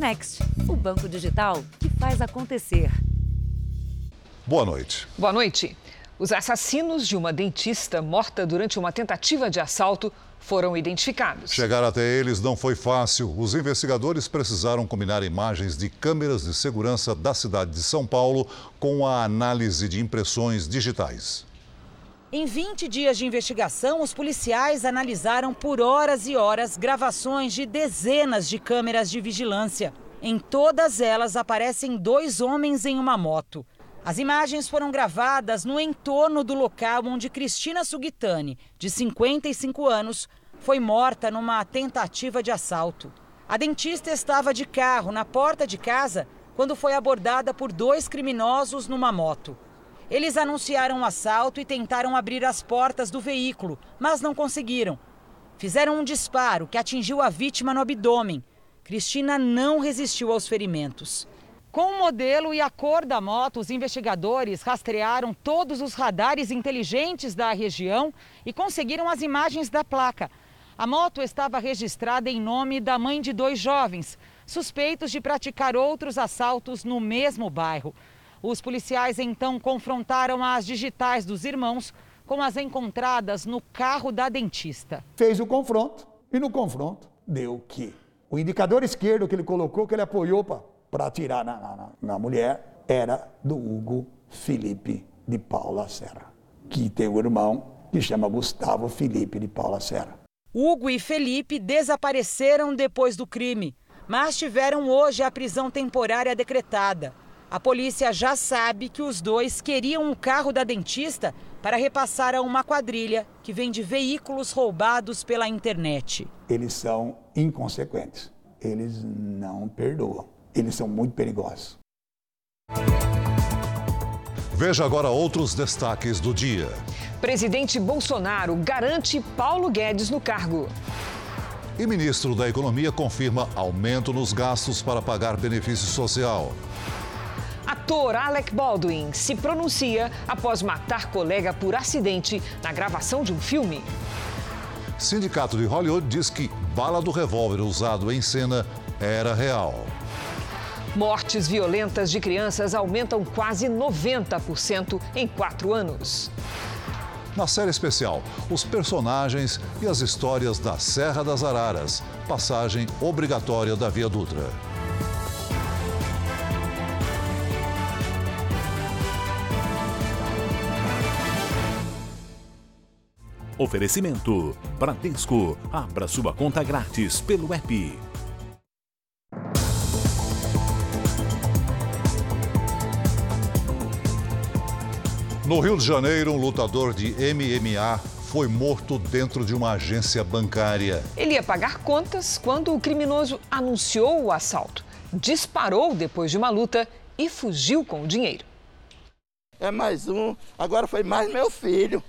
Next, o banco digital que faz acontecer. Boa noite. Boa noite. Os assassinos de uma dentista morta durante uma tentativa de assalto foram identificados. Chegar até eles não foi fácil. Os investigadores precisaram combinar imagens de câmeras de segurança da cidade de São Paulo com a análise de impressões digitais. Em 20 dias de investigação, os policiais analisaram por horas e horas gravações de dezenas de câmeras de vigilância. Em todas elas aparecem dois homens em uma moto. As imagens foram gravadas no entorno do local onde Cristina Sugitani, de 55 anos, foi morta numa tentativa de assalto. A dentista estava de carro na porta de casa quando foi abordada por dois criminosos numa moto. Eles anunciaram o assalto e tentaram abrir as portas do veículo, mas não conseguiram. Fizeram um disparo que atingiu a vítima no abdômen. Cristina não resistiu aos ferimentos. Com o modelo e a cor da moto, os investigadores rastrearam todos os radares inteligentes da região e conseguiram as imagens da placa. A moto estava registrada em nome da mãe de dois jovens, suspeitos de praticar outros assaltos no mesmo bairro. Os policiais então confrontaram as digitais dos irmãos com as encontradas no carro da dentista. Fez o confronto e no confronto deu que o indicador esquerdo que ele colocou, que ele apoiou para atirar na, na, na mulher, era do Hugo Felipe de Paula Serra, que tem um irmão que chama Gustavo Felipe de Paula Serra. Hugo e Felipe desapareceram depois do crime, mas tiveram hoje a prisão temporária decretada. A polícia já sabe que os dois queriam um carro da dentista para repassar a uma quadrilha que vende veículos roubados pela internet. Eles são inconsequentes. Eles não perdoam. Eles são muito perigosos. Veja agora outros destaques do dia. Presidente Bolsonaro garante Paulo Guedes no cargo. E ministro da Economia confirma aumento nos gastos para pagar benefício social. Ator Alec Baldwin se pronuncia após matar colega por acidente na gravação de um filme. Sindicato de Hollywood diz que bala do revólver usado em cena era real. Mortes violentas de crianças aumentam quase 90% em quatro anos. Na série especial, os personagens e as histórias da Serra das Araras, passagem obrigatória da Via Dutra. Oferecimento: Bradesco. Abra sua conta grátis pelo app. No Rio de Janeiro, um lutador de MMA foi morto dentro de uma agência bancária. Ele ia pagar contas quando o criminoso anunciou o assalto, disparou depois de uma luta e fugiu com o dinheiro. É mais um, agora foi mais meu filho.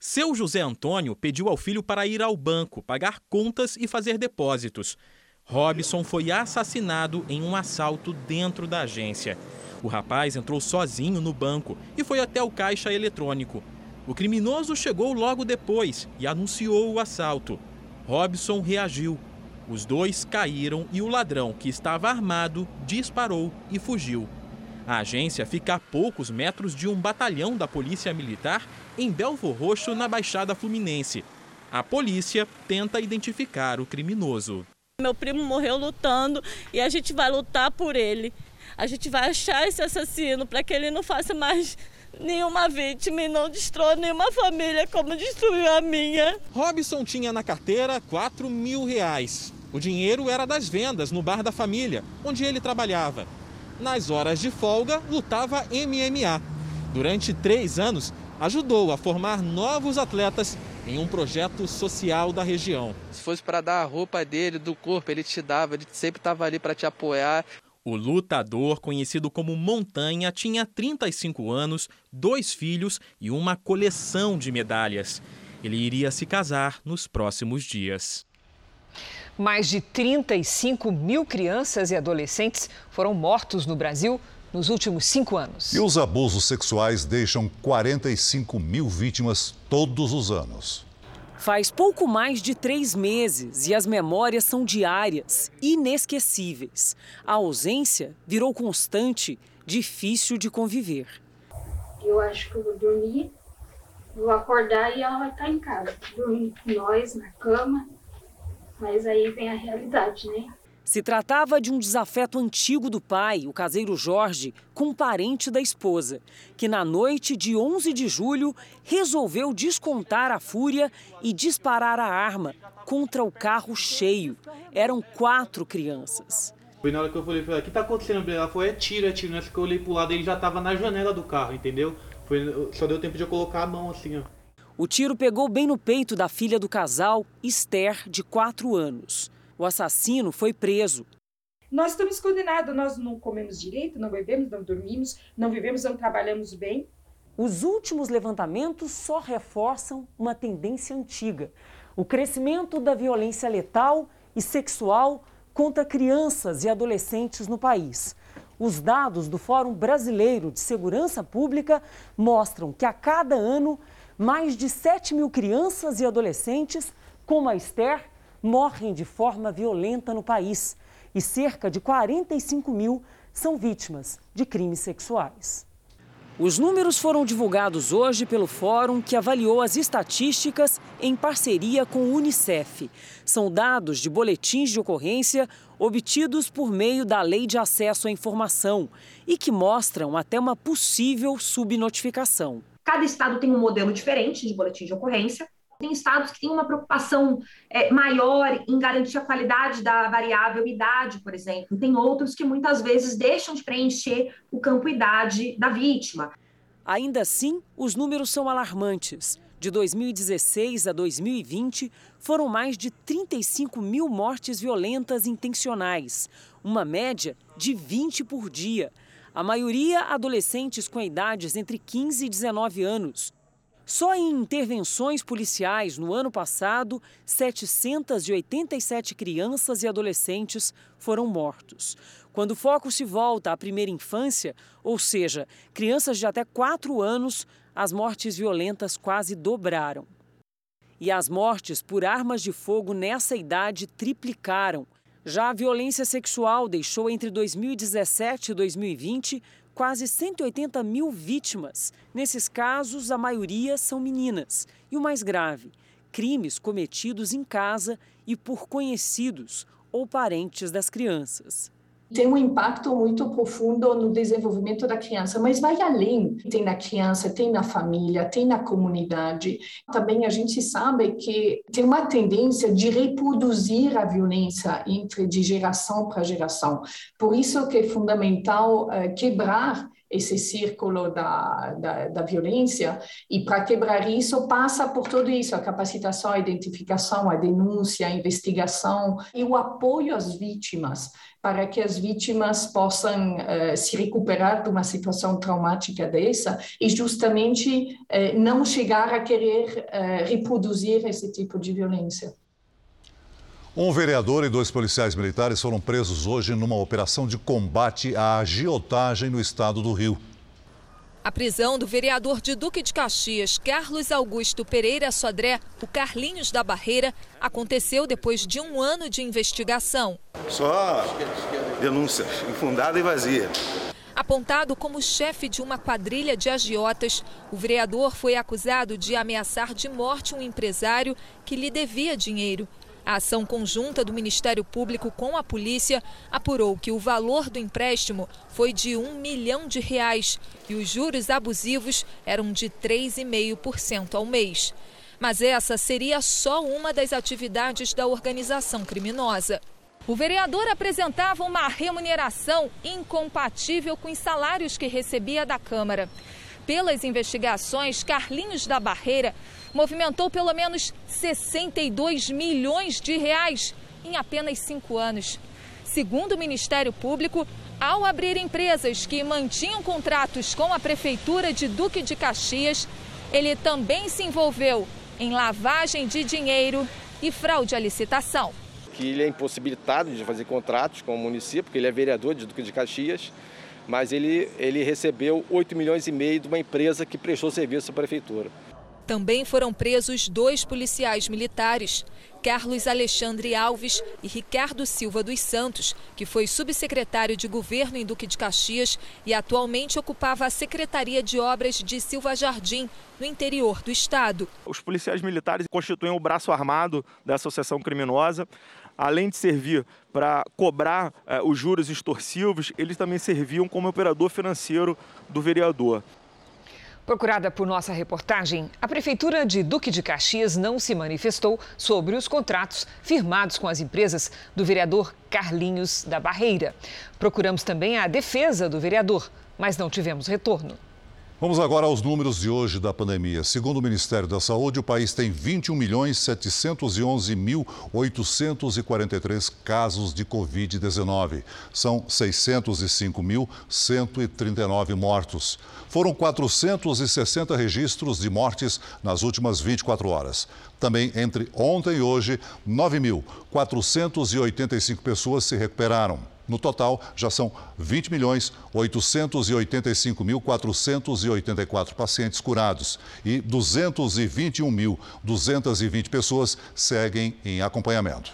Seu José Antônio pediu ao filho para ir ao banco, pagar contas e fazer depósitos. Robson foi assassinado em um assalto dentro da agência. O rapaz entrou sozinho no banco e foi até o caixa eletrônico. O criminoso chegou logo depois e anunciou o assalto. Robson reagiu. Os dois caíram e o ladrão, que estava armado, disparou e fugiu. A agência fica a poucos metros de um batalhão da Polícia Militar em Belvo Roxo, na Baixada Fluminense. A polícia tenta identificar o criminoso. Meu primo morreu lutando e a gente vai lutar por ele. A gente vai achar esse assassino para que ele não faça mais nenhuma vítima e não destrua nenhuma família como destruiu a minha. Robson tinha na carteira 4 mil reais. O dinheiro era das vendas no bar da família, onde ele trabalhava. Nas horas de folga, lutava MMA. Durante três anos, ajudou a formar novos atletas em um projeto social da região. Se fosse para dar a roupa dele, do corpo, ele te dava, ele sempre estava ali para te apoiar. O lutador, conhecido como Montanha, tinha 35 anos, dois filhos e uma coleção de medalhas. Ele iria se casar nos próximos dias. Mais de 35 mil crianças e adolescentes foram mortos no Brasil nos últimos cinco anos. E os abusos sexuais deixam 45 mil vítimas todos os anos. Faz pouco mais de três meses e as memórias são diárias, inesquecíveis. A ausência virou constante, difícil de conviver. Eu acho que eu vou dormir, vou acordar e ela vai estar em casa, dormindo com nós na cama. Mas aí vem a realidade, né? Se tratava de um desafeto antigo do pai, o caseiro Jorge, com um parente da esposa, que na noite de 11 de julho resolveu descontar a fúria e disparar a arma contra o carro cheio. Eram quatro crianças. Foi na hora que eu falei, o que tá acontecendo? Ela falou, é tiro, é tiro. Nessa que eu olhei pro lado, ele já tava na janela do carro, entendeu? Foi, só deu tempo de eu colocar a mão assim, ó. O tiro pegou bem no peito da filha do casal, Esther, de 4 anos. O assassino foi preso. Nós estamos condenados, nós não comemos direito, não bebemos, não dormimos, não vivemos, não trabalhamos bem. Os últimos levantamentos só reforçam uma tendência antiga: o crescimento da violência letal e sexual contra crianças e adolescentes no país. Os dados do Fórum Brasileiro de Segurança Pública mostram que a cada ano, mais de 7 mil crianças e adolescentes, como a Esther, morrem de forma violenta no país e cerca de 45 mil são vítimas de crimes sexuais. Os números foram divulgados hoje pelo fórum que avaliou as estatísticas em parceria com o Unicef. São dados de boletins de ocorrência obtidos por meio da Lei de Acesso à Informação e que mostram até uma possível subnotificação. Cada estado tem um modelo diferente de boletim de ocorrência tem estados que têm uma preocupação é, maior em garantir a qualidade da variável idade, por exemplo. Tem outros que muitas vezes deixam de preencher o campo idade da vítima. Ainda assim, os números são alarmantes. De 2016 a 2020, foram mais de 35 mil mortes violentas intencionais, uma média de 20 por dia. A maioria adolescentes com idades entre 15 e 19 anos. Só em intervenções policiais no ano passado, 787 crianças e adolescentes foram mortos. Quando o foco se volta à primeira infância, ou seja, crianças de até 4 anos, as mortes violentas quase dobraram. E as mortes por armas de fogo nessa idade triplicaram. Já a violência sexual deixou entre 2017 e 2020 quase 180 mil vítimas. Nesses casos, a maioria são meninas. E o mais grave: crimes cometidos em casa e por conhecidos ou parentes das crianças tem um impacto muito profundo no desenvolvimento da criança, mas vai além. Tem na criança, tem na família, tem na comunidade. Também a gente sabe que tem uma tendência de reproduzir a violência entre de geração para geração. Por isso que é fundamental uh, quebrar esse círculo da, da, da violência, e para quebrar isso passa por tudo isso, a capacitação, a identificação, a denúncia, a investigação e o apoio às vítimas, para que as vítimas possam uh, se recuperar de uma situação traumática dessa e justamente uh, não chegar a querer uh, reproduzir esse tipo de violência. Um vereador e dois policiais militares foram presos hoje numa operação de combate à agiotagem no estado do Rio. A prisão do vereador de Duque de Caxias, Carlos Augusto Pereira Sodré, o Carlinhos da Barreira, aconteceu depois de um ano de investigação. Só denúncia infundada e vazia. Apontado como chefe de uma quadrilha de agiotas, o vereador foi acusado de ameaçar de morte um empresário que lhe devia dinheiro a ação conjunta do Ministério Público com a polícia apurou que o valor do empréstimo foi de um milhão de reais e os juros abusivos eram de 3,5% ao mês. Mas essa seria só uma das atividades da organização criminosa. O vereador apresentava uma remuneração incompatível com os salários que recebia da Câmara. Pelas investigações, Carlinhos da Barreira movimentou pelo menos 62 milhões de reais em apenas cinco anos. Segundo o Ministério Público, ao abrir empresas que mantinham contratos com a Prefeitura de Duque de Caxias, ele também se envolveu em lavagem de dinheiro e fraude à licitação. Que ele é impossibilitado de fazer contratos com o município, porque ele é vereador de Duque de Caxias, mas ele, ele recebeu 8 milhões e meio de uma empresa que prestou serviço à Prefeitura. Também foram presos dois policiais militares, Carlos Alexandre Alves e Ricardo Silva dos Santos, que foi subsecretário de governo em Duque de Caxias e atualmente ocupava a Secretaria de Obras de Silva Jardim, no interior do estado. Os policiais militares constituem o braço armado da associação criminosa. Além de servir para cobrar eh, os juros extorsivos, eles também serviam como operador financeiro do vereador. Procurada por nossa reportagem, a Prefeitura de Duque de Caxias não se manifestou sobre os contratos firmados com as empresas do vereador Carlinhos da Barreira. Procuramos também a defesa do vereador, mas não tivemos retorno. Vamos agora aos números de hoje da pandemia. Segundo o Ministério da Saúde, o país tem 21 milhões 711 mil 843 casos de Covid-19. São 605 mil 139 mortos. Foram 460 registros de mortes nas últimas 24 horas. Também entre ontem e hoje, 9.485 pessoas se recuperaram. No total, já são 20 milhões 885 mil 484 pacientes curados e 221 mil 220 pessoas seguem em acompanhamento.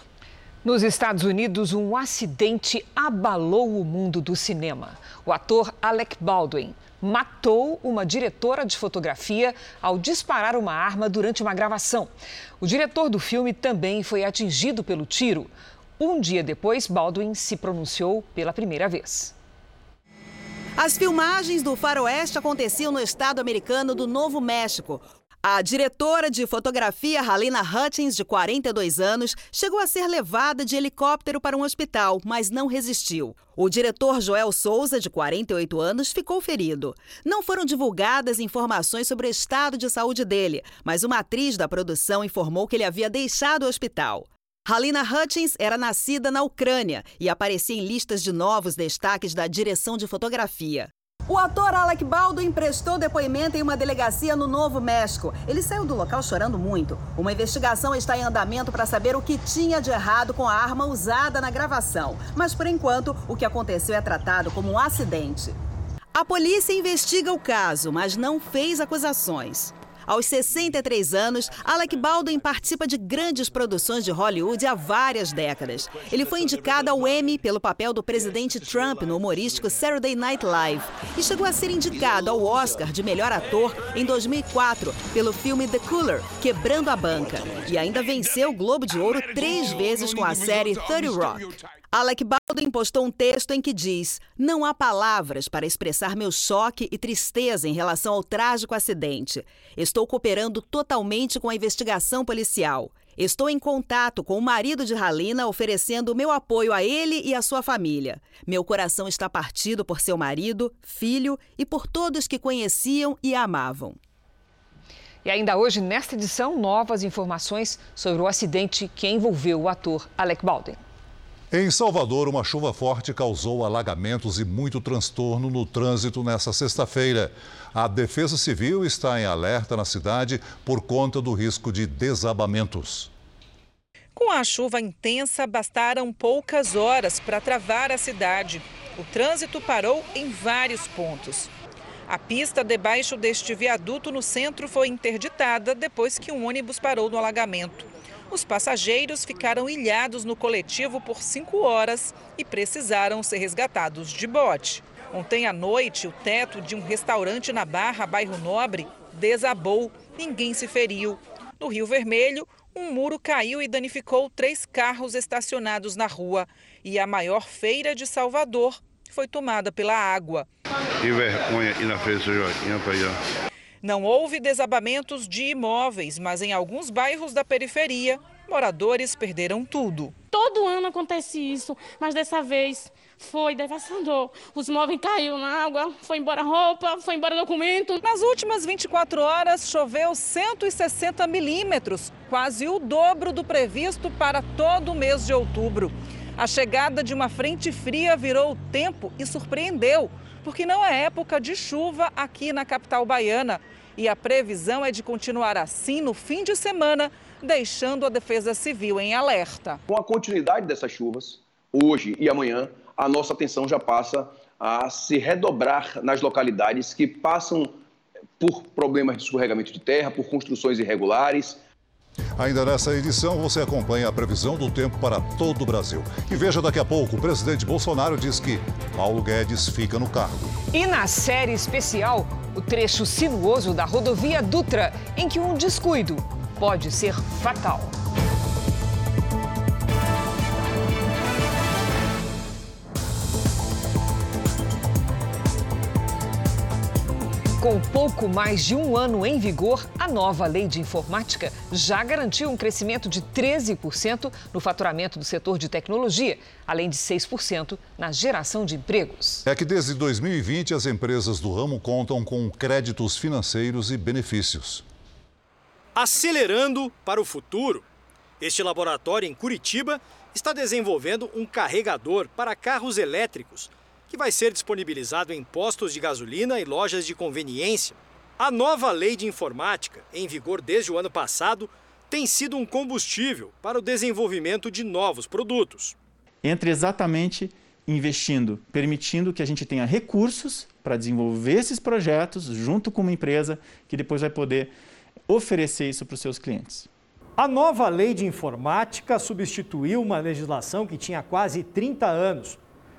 Nos Estados Unidos, um acidente abalou o mundo do cinema. O ator Alec Baldwin matou uma diretora de fotografia ao disparar uma arma durante uma gravação. O diretor do filme também foi atingido pelo tiro. Um dia depois, Baldwin se pronunciou pela primeira vez. As filmagens do Faroeste aconteciam no estado americano do Novo México. A diretora de fotografia, Halina Hutchins, de 42 anos, chegou a ser levada de helicóptero para um hospital, mas não resistiu. O diretor Joel Souza, de 48 anos, ficou ferido. Não foram divulgadas informações sobre o estado de saúde dele, mas uma atriz da produção informou que ele havia deixado o hospital. Halina Hutchins era nascida na Ucrânia e aparecia em listas de novos destaques da direção de fotografia. O ator Alec Baldwin prestou depoimento em uma delegacia no Novo México. Ele saiu do local chorando muito. Uma investigação está em andamento para saber o que tinha de errado com a arma usada na gravação. Mas, por enquanto, o que aconteceu é tratado como um acidente. A polícia investiga o caso, mas não fez acusações. Aos 63 anos, Alec Baldwin participa de grandes produções de Hollywood há várias décadas. Ele foi indicado ao Emmy pelo papel do presidente Trump no humorístico Saturday Night Live e chegou a ser indicado ao Oscar de melhor ator em 2004 pelo filme The Cooler, Quebrando a Banca. E ainda venceu o Globo de Ouro três vezes com a série 30 Rock. Alec Baldwin postou um texto em que diz: Não há palavras para expressar meu choque e tristeza em relação ao trágico acidente. Estou cooperando totalmente com a investigação policial. Estou em contato com o marido de Halina, oferecendo meu apoio a ele e à sua família. Meu coração está partido por seu marido, filho e por todos que conheciam e amavam. E ainda hoje, nesta edição, novas informações sobre o acidente que envolveu o ator Alec Baldwin. Em Salvador, uma chuva forte causou alagamentos e muito transtorno no trânsito nesta sexta-feira. A Defesa Civil está em alerta na cidade por conta do risco de desabamentos. Com a chuva intensa, bastaram poucas horas para travar a cidade. O trânsito parou em vários pontos. A pista debaixo deste viaduto no centro foi interditada depois que um ônibus parou no alagamento. Os passageiros ficaram ilhados no coletivo por cinco horas e precisaram ser resgatados de bote. Ontem à noite, o teto de um restaurante na Barra, bairro Nobre, desabou. Ninguém se feriu. No Rio Vermelho, um muro caiu e danificou três carros estacionados na rua. E a maior feira de Salvador foi tomada pela água. Que vergonha ir na feira Joaquim, não houve desabamentos de imóveis, mas em alguns bairros da periferia, moradores perderam tudo. Todo ano acontece isso, mas dessa vez foi devastador. Os móveis caíram na água, foi embora roupa, foi embora documento. Nas últimas 24 horas, choveu 160 milímetros, quase o dobro do previsto para todo o mês de outubro. A chegada de uma frente fria virou o tempo e surpreendeu, porque não é época de chuva aqui na capital baiana. E a previsão é de continuar assim no fim de semana, deixando a Defesa Civil em alerta. Com a continuidade dessas chuvas, hoje e amanhã, a nossa atenção já passa a se redobrar nas localidades que passam por problemas de escorregamento de terra, por construções irregulares. Ainda nessa edição, você acompanha a previsão do tempo para todo o Brasil. E veja daqui a pouco, o presidente Bolsonaro diz que Paulo Guedes fica no cargo. E na série especial, o trecho sinuoso da rodovia Dutra, em que um descuido pode ser fatal. Com pouco mais de um ano em vigor, a nova lei de informática já garantiu um crescimento de 13% no faturamento do setor de tecnologia, além de 6% na geração de empregos. É que desde 2020 as empresas do ramo contam com créditos financeiros e benefícios. Acelerando para o futuro. Este laboratório em Curitiba está desenvolvendo um carregador para carros elétricos que vai ser disponibilizado em postos de gasolina e lojas de conveniência. A nova lei de informática, em vigor desde o ano passado, tem sido um combustível para o desenvolvimento de novos produtos. Entre exatamente investindo, permitindo que a gente tenha recursos para desenvolver esses projetos junto com uma empresa que depois vai poder oferecer isso para os seus clientes. A nova lei de informática substituiu uma legislação que tinha quase 30 anos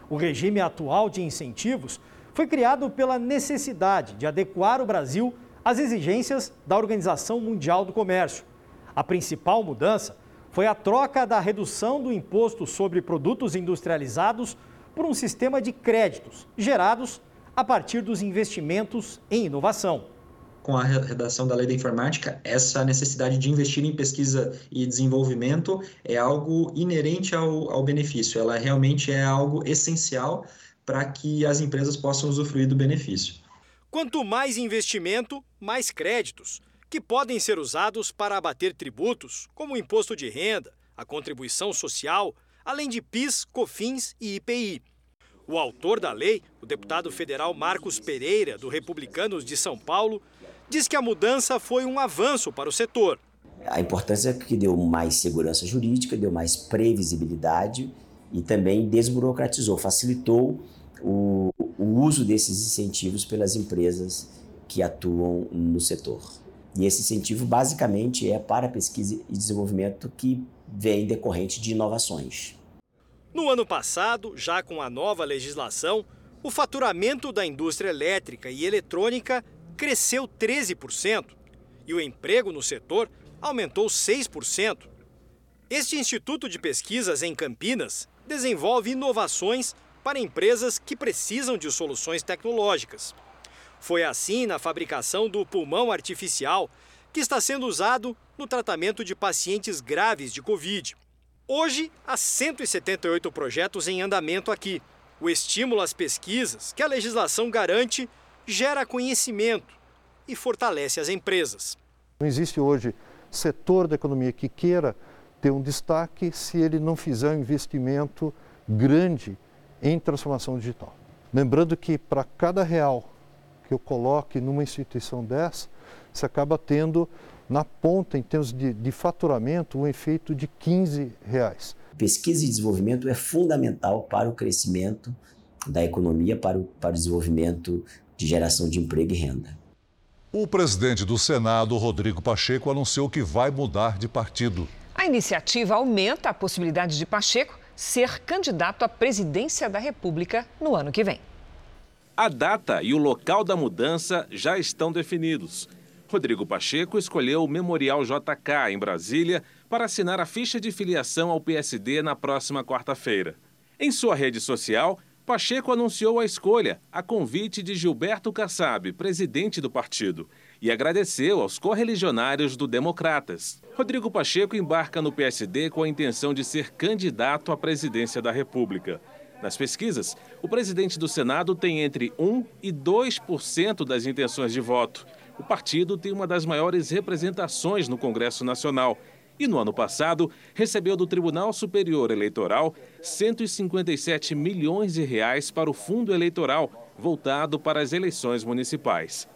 o regime atual de incentivos foi criado pela necessidade de adequar o Brasil às exigências da Organização Mundial do Comércio. A principal mudança foi a troca da redução do imposto sobre produtos industrializados por um sistema de créditos gerados a partir dos investimentos em inovação com a redação da lei da informática, essa necessidade de investir em pesquisa e desenvolvimento é algo inerente ao, ao benefício, ela realmente é algo essencial para que as empresas possam usufruir do benefício. Quanto mais investimento, mais créditos, que podem ser usados para abater tributos, como o imposto de renda, a contribuição social, além de PIS, COFINS e IPI. O autor da lei, o deputado federal Marcos Pereira, do Republicanos de São Paulo, diz que a mudança foi um avanço para o setor. A importância é que deu mais segurança jurídica, deu mais previsibilidade e também desburocratizou, facilitou o, o uso desses incentivos pelas empresas que atuam no setor. E esse incentivo basicamente é para pesquisa e desenvolvimento que vem decorrente de inovações. No ano passado, já com a nova legislação, o faturamento da indústria elétrica e eletrônica cresceu 13% e o emprego no setor aumentou 6%. Este Instituto de Pesquisas em Campinas desenvolve inovações para empresas que precisam de soluções tecnológicas. Foi assim na fabricação do pulmão artificial, que está sendo usado no tratamento de pacientes graves de Covid. Hoje, há 178 projetos em andamento aqui. O estímulo às pesquisas que a legislação garante gera conhecimento e fortalece as empresas. Não existe hoje setor da economia que queira ter um destaque se ele não fizer um investimento grande em transformação digital. Lembrando que para cada real que eu coloque numa instituição dessa, você acaba tendo na ponta, em termos de, de faturamento, um efeito de 15 reais. Pesquisa e desenvolvimento é fundamental para o crescimento da economia, para o, para o desenvolvimento de geração de emprego e renda. O presidente do Senado, Rodrigo Pacheco, anunciou que vai mudar de partido. A iniciativa aumenta a possibilidade de Pacheco ser candidato à presidência da República no ano que vem. A data e o local da mudança já estão definidos. Rodrigo Pacheco escolheu o Memorial JK, em Brasília, para assinar a ficha de filiação ao PSD na próxima quarta-feira. Em sua rede social, Pacheco anunciou a escolha, a convite de Gilberto Kassab, presidente do partido, e agradeceu aos correligionários do Democratas. Rodrigo Pacheco embarca no PSD com a intenção de ser candidato à presidência da República. Nas pesquisas, o presidente do Senado tem entre 1 e 2% das intenções de voto. O partido tem uma das maiores representações no Congresso Nacional e no ano passado recebeu do Tribunal Superior Eleitoral 157 milhões de reais para o fundo eleitoral voltado para as eleições municipais.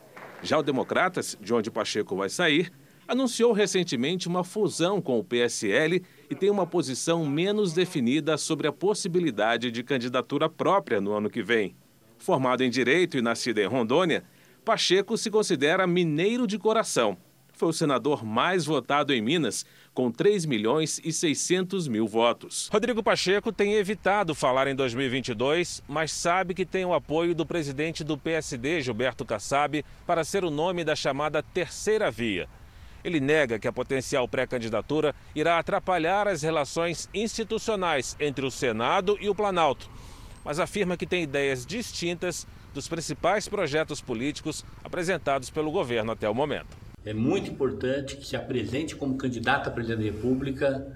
Já o Democratas, de onde Pacheco vai sair, anunciou recentemente uma fusão com o PSL e tem uma posição menos definida sobre a possibilidade de candidatura própria no ano que vem. Formado em Direito e nascido em Rondônia, Pacheco se considera mineiro de coração. Foi o senador mais votado em Minas, com 3 milhões e 600 mil votos. Rodrigo Pacheco tem evitado falar em 2022, mas sabe que tem o apoio do presidente do PSD, Gilberto Kassab, para ser o nome da chamada terceira via. Ele nega que a potencial pré-candidatura irá atrapalhar as relações institucionais entre o Senado e o Planalto, mas afirma que tem ideias distintas dos principais projetos políticos apresentados pelo governo até o momento. É muito importante que se apresente como candidato a presidente da República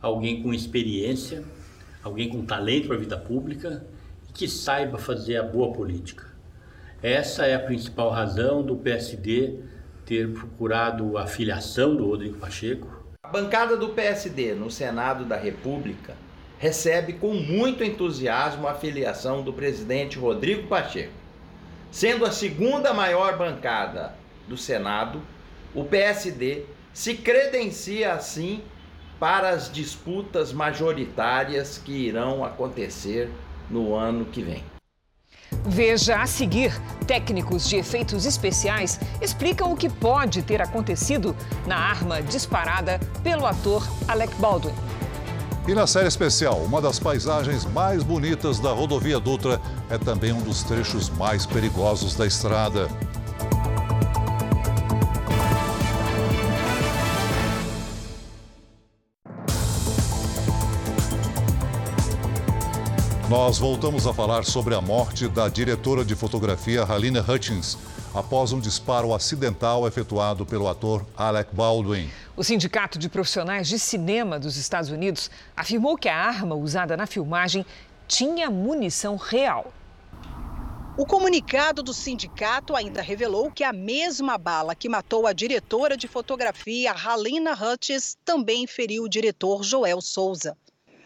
alguém com experiência, alguém com talento para a vida pública e que saiba fazer a boa política. Essa é a principal razão do PSD ter procurado a filiação do Rodrigo Pacheco. A bancada do PSD no Senado da República recebe com muito entusiasmo a filiação do presidente Rodrigo Pacheco. Sendo a segunda maior bancada do Senado, o PSD se credencia assim para as disputas majoritárias que irão acontecer no ano que vem. Veja a seguir: técnicos de efeitos especiais explicam o que pode ter acontecido na arma disparada pelo ator Alec Baldwin. E na série especial, uma das paisagens mais bonitas da rodovia Dutra é também um dos trechos mais perigosos da estrada. Nós voltamos a falar sobre a morte da diretora de fotografia Halina Hutchins após um disparo acidental efetuado pelo ator Alec Baldwin. O Sindicato de Profissionais de Cinema dos Estados Unidos afirmou que a arma usada na filmagem tinha munição real. O comunicado do sindicato ainda revelou que a mesma bala que matou a diretora de fotografia Halina Hutchins também feriu o diretor Joel Souza.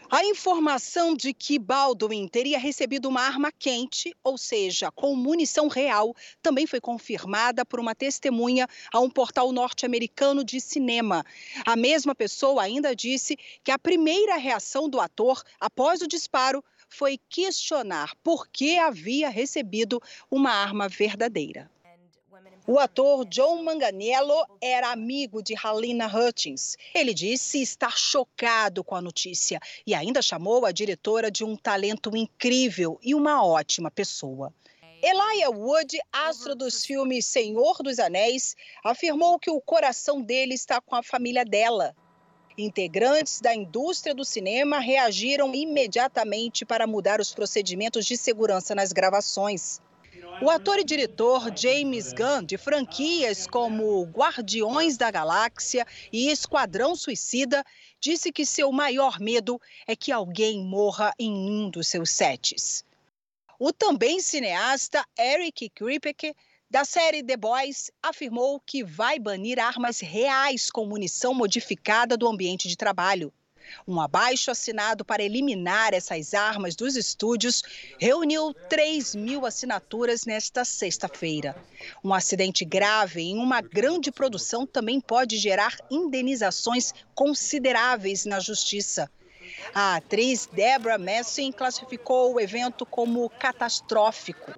A informação de que Baldwin teria recebido uma arma quente, ou seja, com munição real, também foi confirmada por uma testemunha a um portal norte-americano de cinema. A mesma pessoa ainda disse que a primeira reação do ator após o disparo foi questionar por que havia recebido uma arma verdadeira. O ator John Manganiello era amigo de Halina Hutchins. Ele disse estar chocado com a notícia e ainda chamou a diretora de um talento incrível e uma ótima pessoa. Elijah Wood, astro dos filmes Senhor dos Anéis, afirmou que o coração dele está com a família dela. Integrantes da indústria do cinema reagiram imediatamente para mudar os procedimentos de segurança nas gravações. O ator e diretor James Gunn, de franquias como Guardiões da Galáxia e Esquadrão Suicida, disse que seu maior medo é que alguém morra em um dos seus sets. O também cineasta Eric Kripke, da série The Boys, afirmou que vai banir armas reais com munição modificada do ambiente de trabalho. Um abaixo assinado para eliminar essas armas dos estúdios reuniu 3 mil assinaturas nesta sexta-feira. Um acidente grave em uma grande produção também pode gerar indenizações consideráveis na justiça. A atriz Deborah Messing classificou o evento como catastrófico.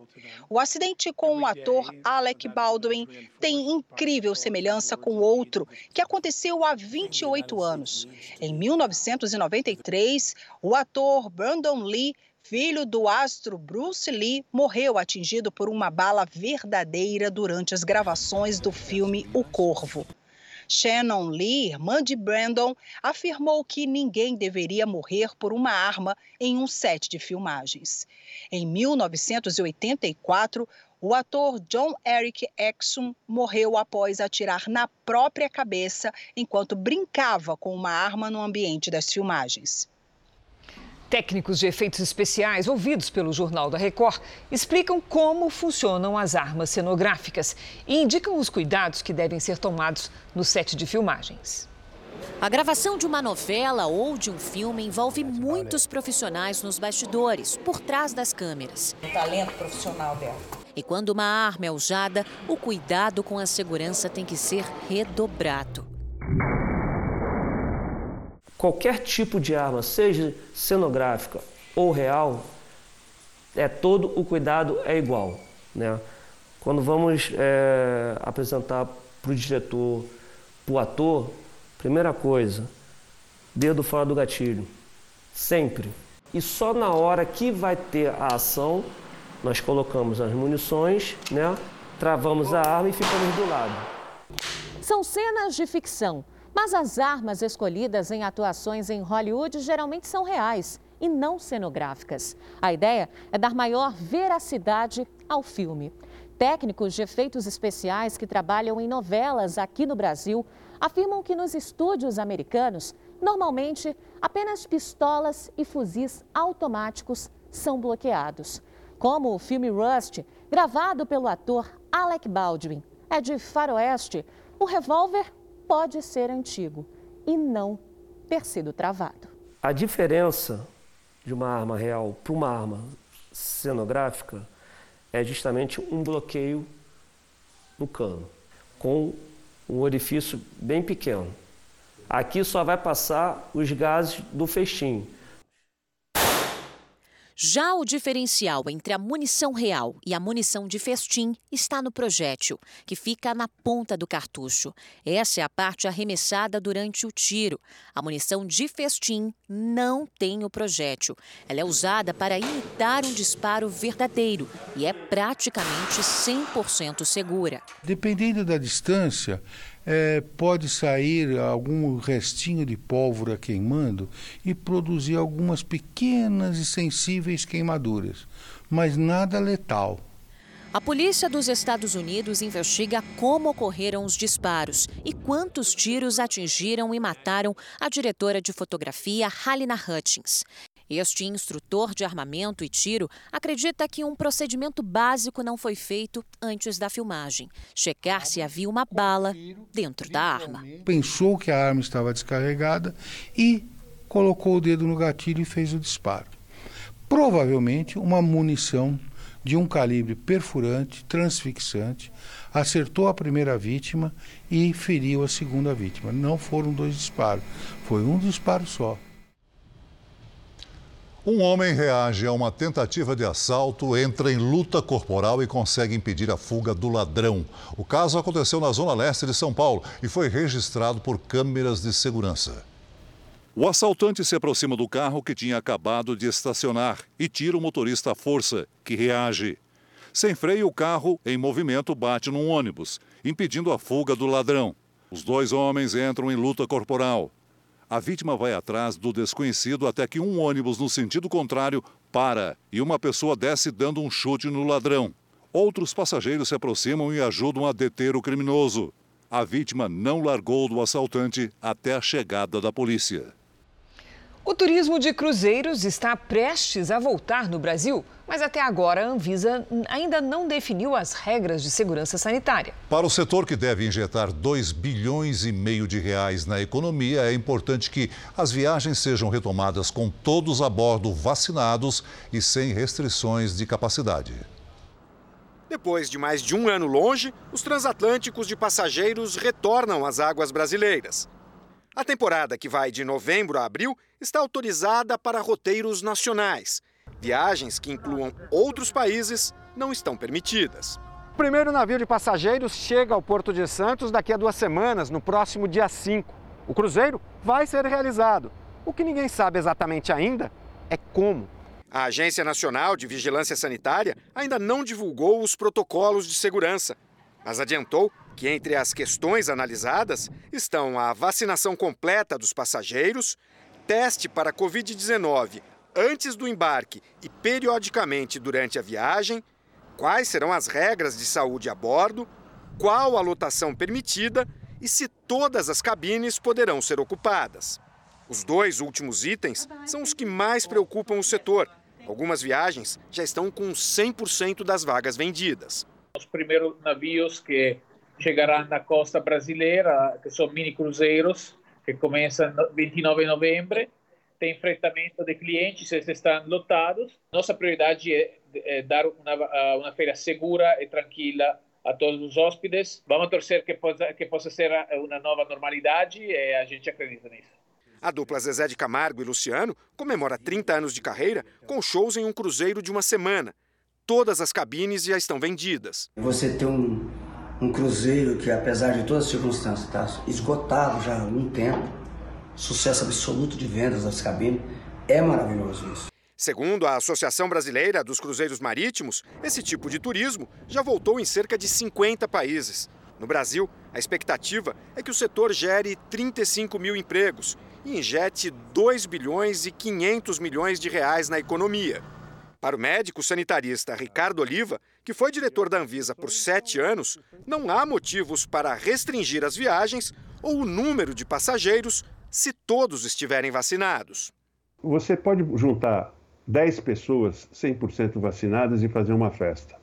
O acidente com o ator Alec Baldwin tem incrível semelhança com outro que aconteceu há 28 anos. Em 1993, o ator Brandon Lee filho do astro Bruce Lee, morreu atingido por uma bala verdadeira durante as gravações do filme O Corvo. Shannon Lee, irmã de Brandon, afirmou que ninguém deveria morrer por uma arma em um set de filmagens. Em 1984, o ator John Eric Exum morreu após atirar na própria cabeça enquanto brincava com uma arma no ambiente das filmagens. Técnicos de efeitos especiais ouvidos pelo Jornal da Record explicam como funcionam as armas cenográficas e indicam os cuidados que devem ser tomados no set de filmagens. A gravação de uma novela ou de um filme envolve muitos profissionais nos bastidores, por trás das câmeras. O talento profissional dela. E quando uma arma é usada, o cuidado com a segurança tem que ser redobrado qualquer tipo de arma, seja cenográfica ou real, é todo o cuidado é igual, né? Quando vamos é, apresentar para o diretor, para o ator, primeira coisa, dedo fora do gatilho. Sempre. E só na hora que vai ter a ação, nós colocamos as munições, né? travamos a arma e ficamos do lado. São cenas de ficção, mas as armas escolhidas em atuações em Hollywood geralmente são reais e não cenográficas. A ideia é dar maior veracidade ao filme. Técnicos de efeitos especiais que trabalham em novelas aqui no Brasil afirmam que nos estúdios americanos, normalmente apenas pistolas e fuzis automáticos são bloqueados. Como o filme Rust, gravado pelo ator Alec Baldwin, é de faroeste, o revólver pode ser antigo e não ter sido travado. A diferença de uma arma real para uma arma cenográfica é justamente um bloqueio no cano, com um orifício bem pequeno. Aqui só vai passar os gases do festim, já o diferencial entre a munição real e a munição de festim está no projétil, que fica na ponta do cartucho. Essa é a parte arremessada durante o tiro. A munição de festim não tem o projétil. Ela é usada para imitar um disparo verdadeiro e é praticamente 100% segura. Dependendo da distância, é, pode sair algum restinho de pólvora queimando e produzir algumas pequenas e sensíveis queimaduras, mas nada letal. A polícia dos Estados Unidos investiga como ocorreram os disparos e quantos tiros atingiram e mataram a diretora de fotografia Halina Hutchins. Este instrutor de armamento e tiro acredita que um procedimento básico não foi feito antes da filmagem checar se havia uma bala dentro da arma. Pensou que a arma estava descarregada e colocou o dedo no gatilho e fez o disparo. Provavelmente uma munição de um calibre perfurante, transfixante, acertou a primeira vítima e feriu a segunda vítima. Não foram dois disparos, foi um disparo só. Um homem reage a uma tentativa de assalto, entra em luta corporal e consegue impedir a fuga do ladrão. O caso aconteceu na zona leste de São Paulo e foi registrado por câmeras de segurança. O assaltante se aproxima do carro que tinha acabado de estacionar e tira o motorista à força, que reage. Sem freio, o carro, em movimento, bate num ônibus, impedindo a fuga do ladrão. Os dois homens entram em luta corporal. A vítima vai atrás do desconhecido até que um ônibus no sentido contrário para e uma pessoa desce dando um chute no ladrão. Outros passageiros se aproximam e ajudam a deter o criminoso. A vítima não largou do assaltante até a chegada da polícia. O turismo de cruzeiros está prestes a voltar no Brasil, mas até agora a Anvisa ainda não definiu as regras de segurança sanitária. Para o setor que deve injetar 2 bilhões e meio de reais na economia, é importante que as viagens sejam retomadas com todos a bordo vacinados e sem restrições de capacidade. Depois de mais de um ano longe, os transatlânticos de passageiros retornam às águas brasileiras. A temporada, que vai de novembro a abril, está autorizada para roteiros nacionais. Viagens que incluam outros países não estão permitidas. O primeiro navio de passageiros chega ao Porto de Santos daqui a duas semanas, no próximo dia 5. O cruzeiro vai ser realizado. O que ninguém sabe exatamente ainda é como. A Agência Nacional de Vigilância Sanitária ainda não divulgou os protocolos de segurança, mas adiantou que entre as questões analisadas estão a vacinação completa dos passageiros, teste para Covid-19 antes do embarque e periodicamente durante a viagem, quais serão as regras de saúde a bordo, qual a lotação permitida e se todas as cabines poderão ser ocupadas. Os dois últimos itens são os que mais preocupam o setor. Algumas viagens já estão com 100% das vagas vendidas. Os primeiros navios que chegará na costa brasileira, que são mini cruzeiros, que começam 29 de novembro. Tem fretamento de clientes, eles estão lotados. Nossa prioridade é, é dar uma, uma feira segura e tranquila a todos os hóspedes. Vamos torcer que possa, que possa ser uma nova normalidade e a gente acredita nisso. A dupla Zezé de Camargo e Luciano comemora 30 anos de carreira com shows em um cruzeiro de uma semana. todas as cabines já estão vendidas. Você tem um, um cruzeiro que, apesar de todas as circunstâncias, está esgotado já há algum tempo, sucesso absoluto de vendas das cabines, é maravilhoso isso. Segundo a Associação Brasileira dos Cruzeiros Marítimos, esse tipo de turismo já voltou em cerca de 50 países. No Brasil, a expectativa é que o setor gere 35 mil empregos e injete 2 bilhões e 500 milhões de reais na economia. Para o médico sanitarista Ricardo Oliva, que foi diretor da Anvisa por sete anos, não há motivos para restringir as viagens ou o número de passageiros se todos estiverem vacinados. Você pode juntar 10 pessoas 100% vacinadas e fazer uma festa.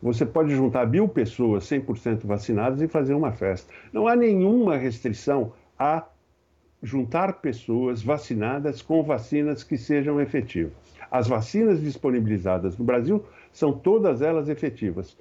Você pode juntar mil pessoas 100% vacinadas e fazer uma festa. Não há nenhuma restrição a juntar pessoas vacinadas com vacinas que sejam efetivas. As vacinas disponibilizadas no Brasil são todas elas efetivas.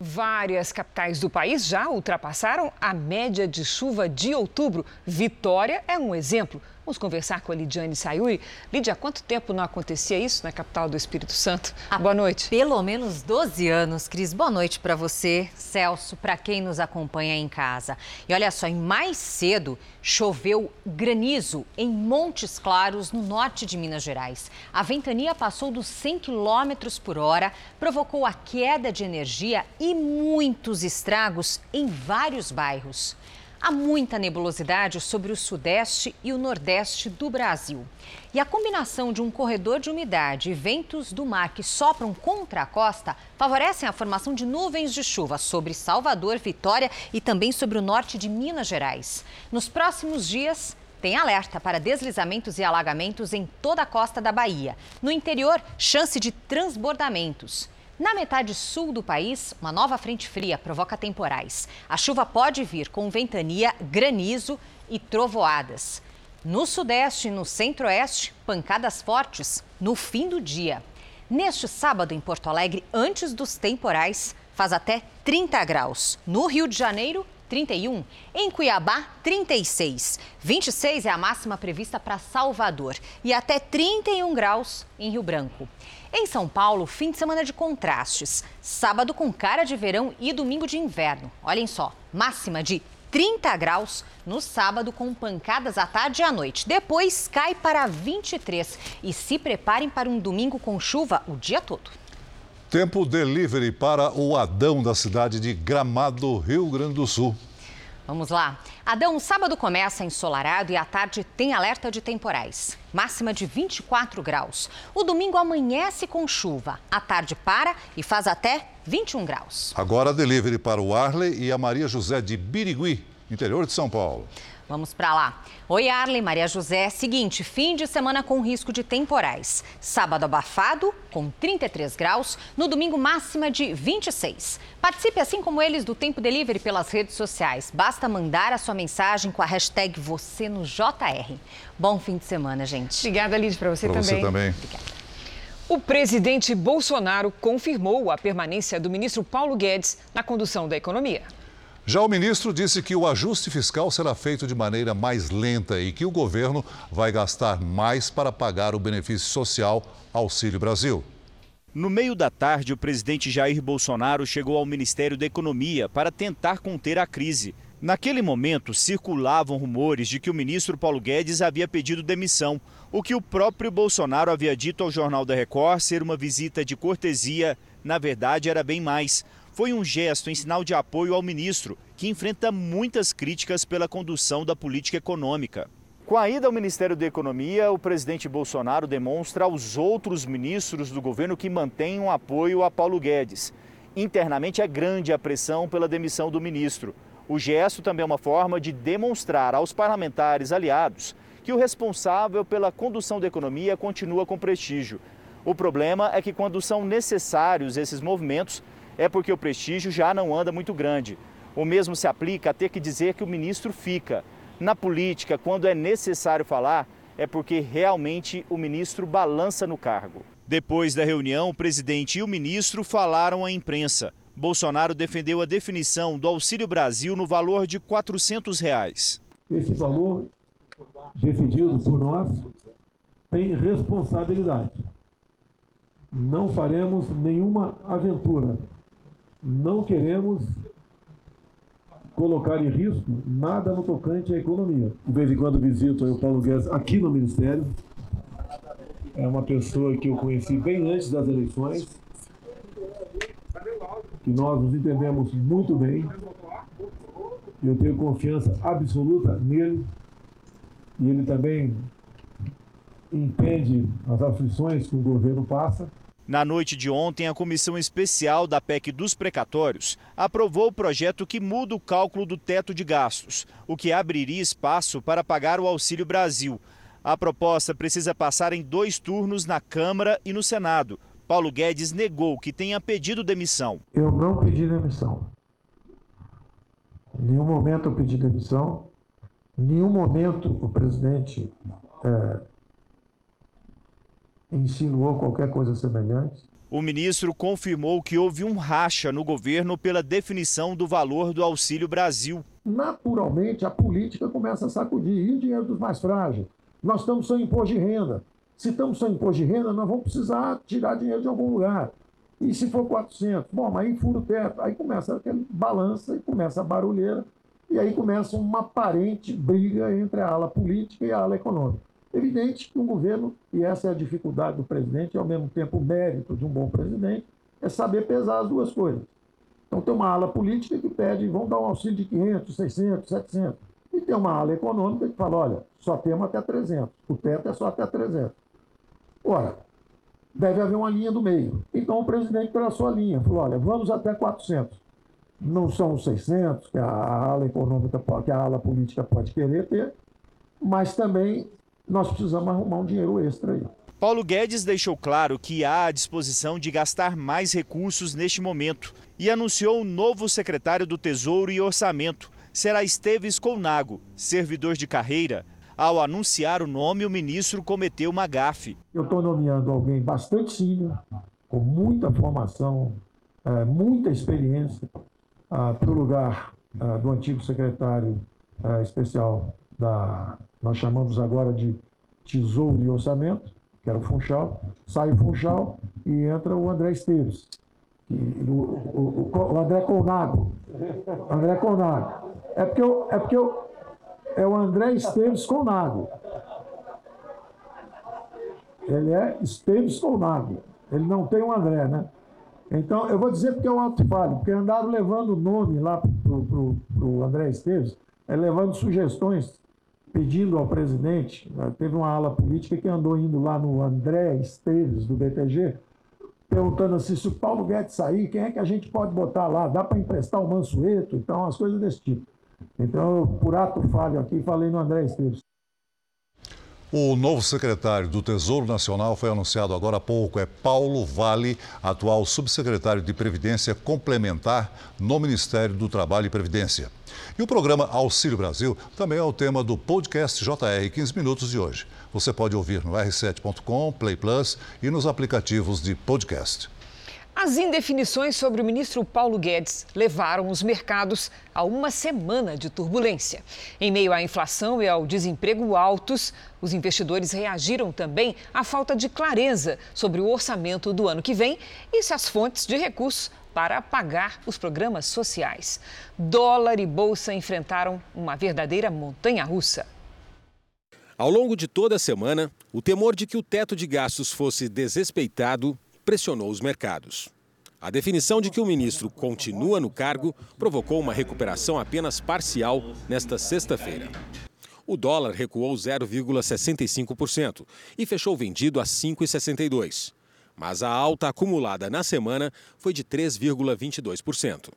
Várias capitais do país já ultrapassaram a média de chuva de outubro. Vitória é um exemplo. Vamos conversar com a Lidiane Sayuri. Lídia, há quanto tempo não acontecia isso na capital do Espírito Santo? Há Boa noite. Pelo menos 12 anos, Cris. Boa noite para você, Celso, para quem nos acompanha em casa. E olha só, em mais cedo choveu granizo em Montes Claros, no norte de Minas Gerais. A ventania passou dos 100 km por hora, provocou a queda de energia e muitos estragos em vários bairros. Há muita nebulosidade sobre o sudeste e o nordeste do Brasil. E a combinação de um corredor de umidade e ventos do mar que sopram contra a costa favorecem a formação de nuvens de chuva sobre Salvador, Vitória e também sobre o norte de Minas Gerais. Nos próximos dias, tem alerta para deslizamentos e alagamentos em toda a costa da Bahia. No interior, chance de transbordamentos. Na metade sul do país, uma nova frente fria provoca temporais. A chuva pode vir com ventania, granizo e trovoadas. No sudeste e no centro-oeste, pancadas fortes no fim do dia. Neste sábado, em Porto Alegre, antes dos temporais, faz até 30 graus. No Rio de Janeiro, 31. Em Cuiabá, 36. 26 é a máxima prevista para Salvador. E até 31 graus em Rio Branco. Em São Paulo, fim de semana de contrastes. Sábado com cara de verão e domingo de inverno. Olhem só, máxima de 30 graus no sábado com pancadas à tarde e à noite. Depois cai para 23 e se preparem para um domingo com chuva o dia todo. Tempo delivery para o Adão da cidade de Gramado, Rio Grande do Sul. Vamos lá. Adão, sábado começa ensolarado e à tarde tem alerta de temporais. Máxima de 24 graus. O domingo amanhece com chuva. À tarde para e faz até 21 graus. Agora delivery para o Arley e a Maria José de Birigui, interior de São Paulo. Vamos para lá. Oi, Arley, Maria José. Seguinte, fim de semana com risco de temporais. Sábado abafado, com 33 graus. No domingo, máxima de 26. Participe, assim como eles, do Tempo Delivery pelas redes sociais. Basta mandar a sua mensagem com a hashtag você no JR. Bom fim de semana, gente. Obrigada, Liz, para você pra também. você também. Obrigada. O presidente Bolsonaro confirmou a permanência do ministro Paulo Guedes na condução da economia. Já o ministro disse que o ajuste fiscal será feito de maneira mais lenta e que o governo vai gastar mais para pagar o benefício social Auxílio Brasil. No meio da tarde, o presidente Jair Bolsonaro chegou ao Ministério da Economia para tentar conter a crise. Naquele momento, circulavam rumores de que o ministro Paulo Guedes havia pedido demissão, o que o próprio Bolsonaro havia dito ao Jornal da Record ser uma visita de cortesia. Na verdade, era bem mais foi um gesto em sinal de apoio ao ministro, que enfrenta muitas críticas pela condução da política econômica. Com a ida ao Ministério da Economia, o presidente Bolsonaro demonstra aos outros ministros do governo que mantêm um apoio a Paulo Guedes. Internamente é grande a pressão pela demissão do ministro. O gesto também é uma forma de demonstrar aos parlamentares aliados que o responsável pela condução da economia continua com prestígio. O problema é que, quando são necessários esses movimentos, é porque o prestígio já não anda muito grande. O mesmo se aplica a ter que dizer que o ministro fica. Na política, quando é necessário falar, é porque realmente o ministro balança no cargo. Depois da reunião, o presidente e o ministro falaram à imprensa. Bolsonaro defendeu a definição do Auxílio Brasil no valor de 400 reais. Esse valor, defendido por nós, tem responsabilidade. não faremos nenhuma aventura. Não queremos colocar em risco nada no tocante à economia. De vez em quando visito o Paulo Guedes aqui no Ministério. É uma pessoa que eu conheci bem antes das eleições, que nós nos entendemos muito bem. Eu tenho confiança absoluta nele e ele também entende as aflições que o governo passa. Na noite de ontem, a comissão especial da PEC dos precatórios aprovou o projeto que muda o cálculo do teto de gastos, o que abriria espaço para pagar o Auxílio Brasil. A proposta precisa passar em dois turnos na Câmara e no Senado. Paulo Guedes negou que tenha pedido demissão. Eu não pedi demissão. Em nenhum momento eu pedi demissão. Em nenhum momento o presidente é, insinuou qualquer coisa semelhante. O ministro confirmou que houve um racha no governo pela definição do valor do Auxílio Brasil. Naturalmente, a política começa a sacudir. E o dinheiro dos mais frágeis? Nós estamos sem imposto de renda. Se estamos sem imposto de renda, nós vamos precisar tirar dinheiro de algum lugar. E se for 400? Bom, mas aí fura o teto. Aí começa aquele balança e começa a barulheira. E aí começa uma aparente briga entre a ala política e a ala econômica. Evidente que um governo, e essa é a dificuldade do presidente, e ao mesmo tempo o mérito de um bom presidente, é saber pesar as duas coisas. Então tem uma ala política que pede, vão dar um auxílio de 500, 600, 700. E tem uma ala econômica que fala, olha, só temos até 300. O teto é só até 300. Ora, deve haver uma linha do meio. Então o presidente traçou a linha, falou, olha, vamos até 400. Não são os 600 que a ala econômica, que a ala política pode querer ter, mas também nós precisamos arrumar um dinheiro extra aí. Paulo Guedes deixou claro que há a disposição de gastar mais recursos neste momento e anunciou um novo secretário do Tesouro e Orçamento. Será Esteves Colnago, servidor de carreira. Ao anunciar o nome, o ministro cometeu uma gafe. Eu estou nomeando alguém bastante senior, com muita formação, é, muita experiência, ah, para o lugar ah, do antigo secretário ah, especial da, nós chamamos agora de Tesouro e Orçamento, que era o Funchal, sai o Funchal e entra o André Esteves. o, o, o, André Colnago. André Colnago. É porque, eu, é porque eu, é o André Esteves Colnago. Ele é Esteves Colnago. Ele não tem o André, né? Então, eu vou dizer porque é um alto falho, porque andaram levando o nome lá para o André Esteves, é, levando sugestões pedindo ao presidente, né, teve uma ala política que andou indo lá no André Esteves, do BTG, perguntando assim, se o Paulo Guedes sair, quem é que a gente pode botar lá? Dá para emprestar o Mansueto? Então, as coisas desse tipo. Então, por ato falho aqui, falei no André Esteves. O novo secretário do Tesouro Nacional foi anunciado agora há pouco. É Paulo Vale, atual subsecretário de Previdência Complementar no Ministério do Trabalho e Previdência. E o programa Auxílio Brasil também é o tema do podcast JR 15 Minutos de hoje. Você pode ouvir no r7.com, Play Plus e nos aplicativos de podcast. As indefinições sobre o ministro Paulo Guedes levaram os mercados a uma semana de turbulência. Em meio à inflação e ao desemprego altos, os investidores reagiram também à falta de clareza sobre o orçamento do ano que vem e se as fontes de recursos para pagar os programas sociais. Dólar e bolsa enfrentaram uma verdadeira montanha-russa. Ao longo de toda a semana, o temor de que o teto de gastos fosse desrespeitado pressionou os mercados. A definição de que o ministro continua no cargo provocou uma recuperação apenas parcial nesta sexta-feira. O dólar recuou 0,65% e fechou vendido a 5,62. Mas a alta acumulada na semana foi de 3,22%.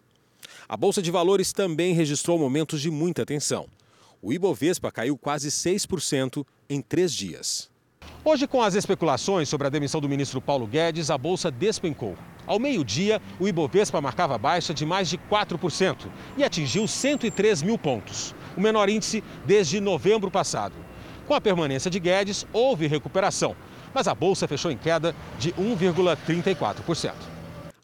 A bolsa de valores também registrou momentos de muita tensão. O Ibovespa caiu quase 6% em três dias. Hoje, com as especulações sobre a demissão do ministro Paulo Guedes, a bolsa despencou. Ao meio-dia, o Ibovespa marcava baixa de mais de 4% e atingiu 103 mil pontos, o menor índice desde novembro passado. Com a permanência de Guedes, houve recuperação, mas a bolsa fechou em queda de 1,34%.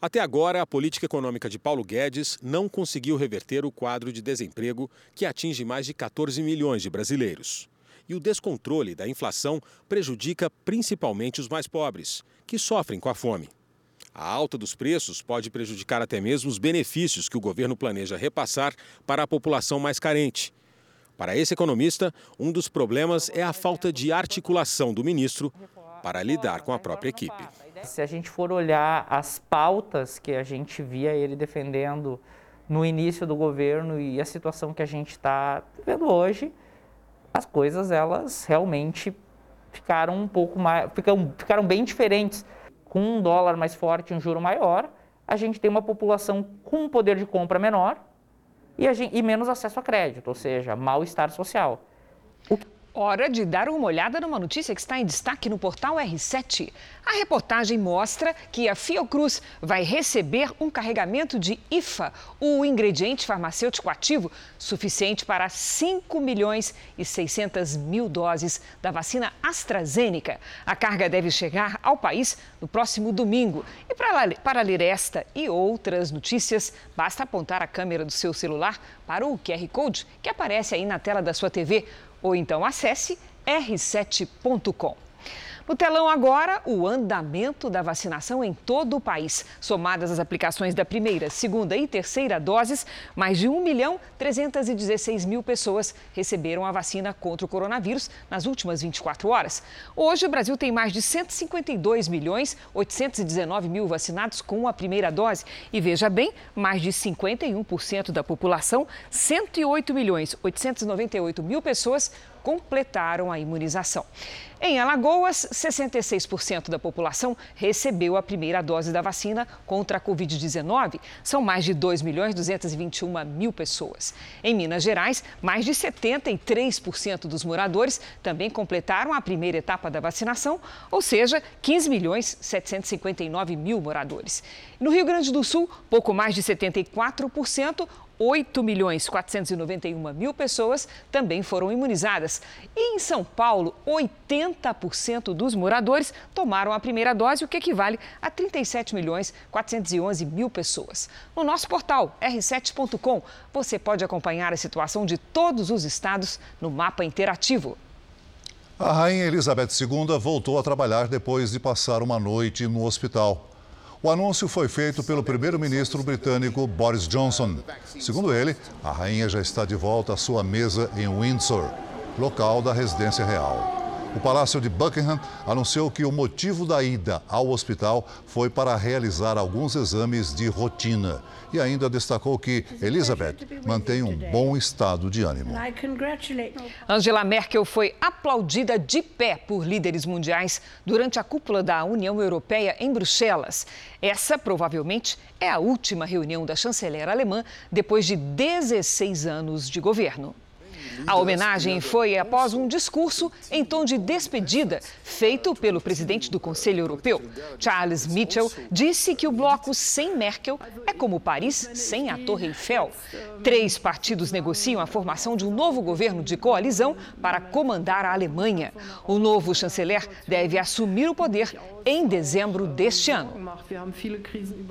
Até agora, a política econômica de Paulo Guedes não conseguiu reverter o quadro de desemprego que atinge mais de 14 milhões de brasileiros. E o descontrole da inflação prejudica principalmente os mais pobres, que sofrem com a fome. A alta dos preços pode prejudicar até mesmo os benefícios que o governo planeja repassar para a população mais carente. Para esse economista, um dos problemas é a falta de articulação do ministro para lidar com a própria equipe. Se a gente for olhar as pautas que a gente via ele defendendo no início do governo e a situação que a gente está vendo hoje, as coisas elas realmente ficaram um pouco mais, ficaram, ficaram bem diferentes. Com um dólar mais forte um juro maior, a gente tem uma população com um poder de compra menor e, gente, e menos acesso a crédito, ou seja, mal-estar social. Hora de dar uma olhada numa notícia que está em destaque no portal R7. A reportagem mostra que a Fiocruz vai receber um carregamento de IFA, o ingrediente farmacêutico ativo suficiente para 5 milhões e 600 mil doses da vacina AstraZeneca. A carga deve chegar ao país no próximo domingo. E para, para ler esta e outras notícias, basta apontar a câmera do seu celular para o QR Code que aparece aí na tela da sua TV ou então acesse r7.com. No telão agora, o andamento da vacinação em todo o país. Somadas as aplicações da primeira, segunda e terceira doses, mais de 1 milhão 316 mil pessoas receberam a vacina contra o coronavírus nas últimas 24 horas. Hoje, o Brasil tem mais de 152 milhões 819 mil vacinados com a primeira dose. E veja bem, mais de 51% da população, 108 milhões 898 mil pessoas completaram a imunização. Em Alagoas, 66% da população recebeu a primeira dose da vacina contra a Covid-19. São mais de 2 milhões 221 mil pessoas. Em Minas Gerais, mais de 73% dos moradores também completaram a primeira etapa da vacinação, ou seja, 15 milhões 759 mil moradores. No Rio Grande do Sul, pouco mais de 74%, 8 milhões 491 mil pessoas também foram imunizadas. E em São Paulo, 80% dos moradores tomaram a primeira dose, o que equivale a 37 milhões 411 mil pessoas. No nosso portal r7.com, você pode acompanhar a situação de todos os estados no mapa interativo. A rainha Elizabeth II voltou a trabalhar depois de passar uma noite no hospital. O anúncio foi feito pelo primeiro-ministro britânico Boris Johnson. Segundo ele, a rainha já está de volta à sua mesa em Windsor, local da residência real. O Palácio de Buckingham anunciou que o motivo da ida ao hospital foi para realizar alguns exames de rotina e ainda destacou que Elizabeth mantém um bom estado de ânimo. Angela Merkel foi aplaudida de pé por líderes mundiais durante a cúpula da União Europeia em Bruxelas. Essa provavelmente é a última reunião da chanceler alemã depois de 16 anos de governo. A homenagem foi após um discurso em tom de despedida feito pelo presidente do Conselho Europeu. Charles Michel disse que o bloco sem Merkel é como Paris sem a Torre Eiffel. Três partidos negociam a formação de um novo governo de coalizão para comandar a Alemanha. O novo chanceler deve assumir o poder em dezembro deste ano.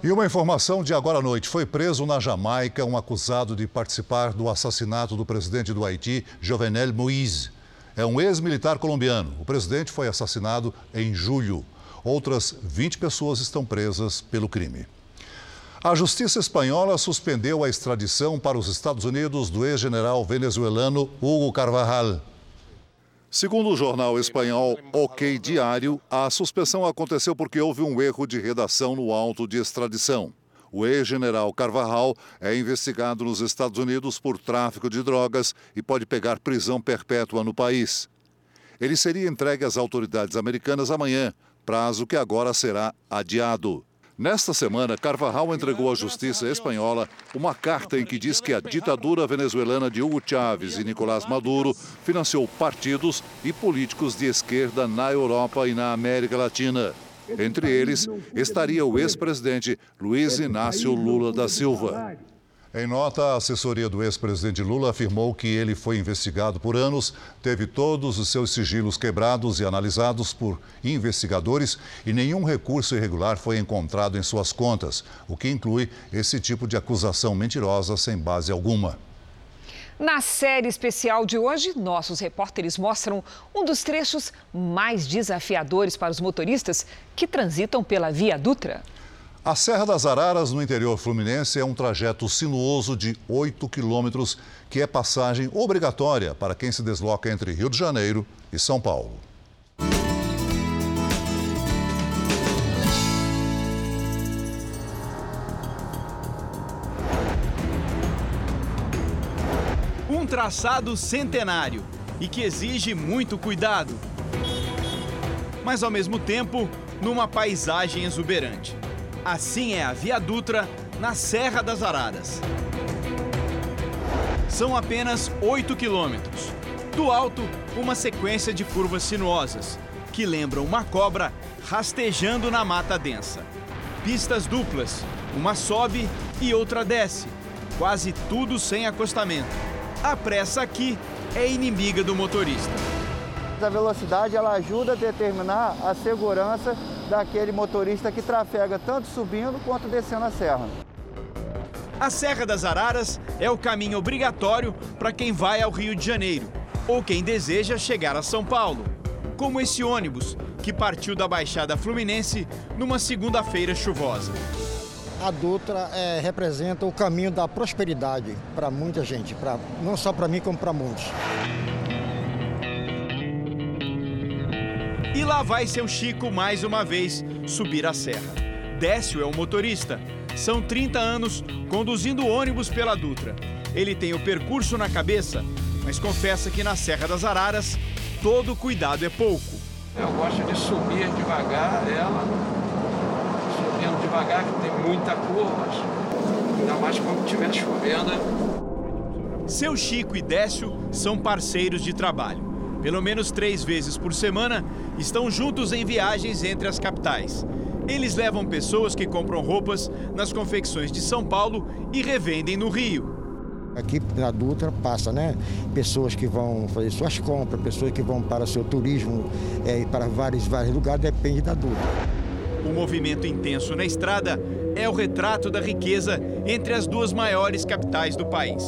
E uma informação de agora à noite: foi preso na Jamaica um acusado de participar do assassinato do presidente do Haiti, Jovenel Moïse. É um ex-militar colombiano. O presidente foi assassinado em julho. Outras 20 pessoas estão presas pelo crime. A justiça espanhola suspendeu a extradição para os Estados Unidos do ex-general venezuelano Hugo Carvajal. Segundo o jornal espanhol OK Diário, a suspensão aconteceu porque houve um erro de redação no auto de extradição. O ex-general Carvajal é investigado nos Estados Unidos por tráfico de drogas e pode pegar prisão perpétua no país. Ele seria entregue às autoridades americanas amanhã, prazo que agora será adiado. Nesta semana, Carvajal entregou à justiça espanhola uma carta em que diz que a ditadura venezuelana de Hugo Chávez e Nicolás Maduro financiou partidos e políticos de esquerda na Europa e na América Latina. Entre eles estaria o ex-presidente Luiz Inácio Lula da Silva. Em nota, a assessoria do ex-presidente Lula afirmou que ele foi investigado por anos, teve todos os seus sigilos quebrados e analisados por investigadores e nenhum recurso irregular foi encontrado em suas contas, o que inclui esse tipo de acusação mentirosa sem base alguma. Na série especial de hoje, nossos repórteres mostram um dos trechos mais desafiadores para os motoristas que transitam pela Via Dutra. A Serra das Araras, no interior fluminense, é um trajeto sinuoso de 8 quilômetros, que é passagem obrigatória para quem se desloca entre Rio de Janeiro e São Paulo. Um traçado centenário e que exige muito cuidado. Mas ao mesmo tempo, numa paisagem exuberante. Assim é a Via Dutra na Serra das Araras. São apenas 8 quilômetros. Do alto, uma sequência de curvas sinuosas, que lembram uma cobra rastejando na mata densa. Pistas duplas, uma sobe e outra desce, quase tudo sem acostamento. A pressa aqui é inimiga do motorista. A velocidade ela ajuda a determinar a segurança daquele motorista que trafega tanto subindo quanto descendo a serra. A Serra das Araras é o caminho obrigatório para quem vai ao Rio de Janeiro ou quem deseja chegar a São Paulo, como esse ônibus que partiu da Baixada Fluminense numa segunda-feira chuvosa. A Dutra é, representa o caminho da prosperidade para muita gente, pra, não só para mim, como para muitos. E lá vai seu Chico mais uma vez subir a serra. Décio é o motorista. São 30 anos conduzindo ônibus pela Dutra. Ele tem o percurso na cabeça, mas confessa que na Serra das Araras todo cuidado é pouco. Eu gosto de subir devagar ela, devagar, que tem muita curva, ainda mais quando estiver chovendo. Seu Chico e Décio são parceiros de trabalho. Pelo menos três vezes por semana estão juntos em viagens entre as capitais. Eles levam pessoas que compram roupas nas confecções de São Paulo e revendem no Rio. Aqui na Dutra passa, né? Pessoas que vão fazer suas compras, pessoas que vão para seu turismo é, para vários, vários lugares, depende da Dutra. O movimento intenso na estrada é o retrato da riqueza entre as duas maiores capitais do país.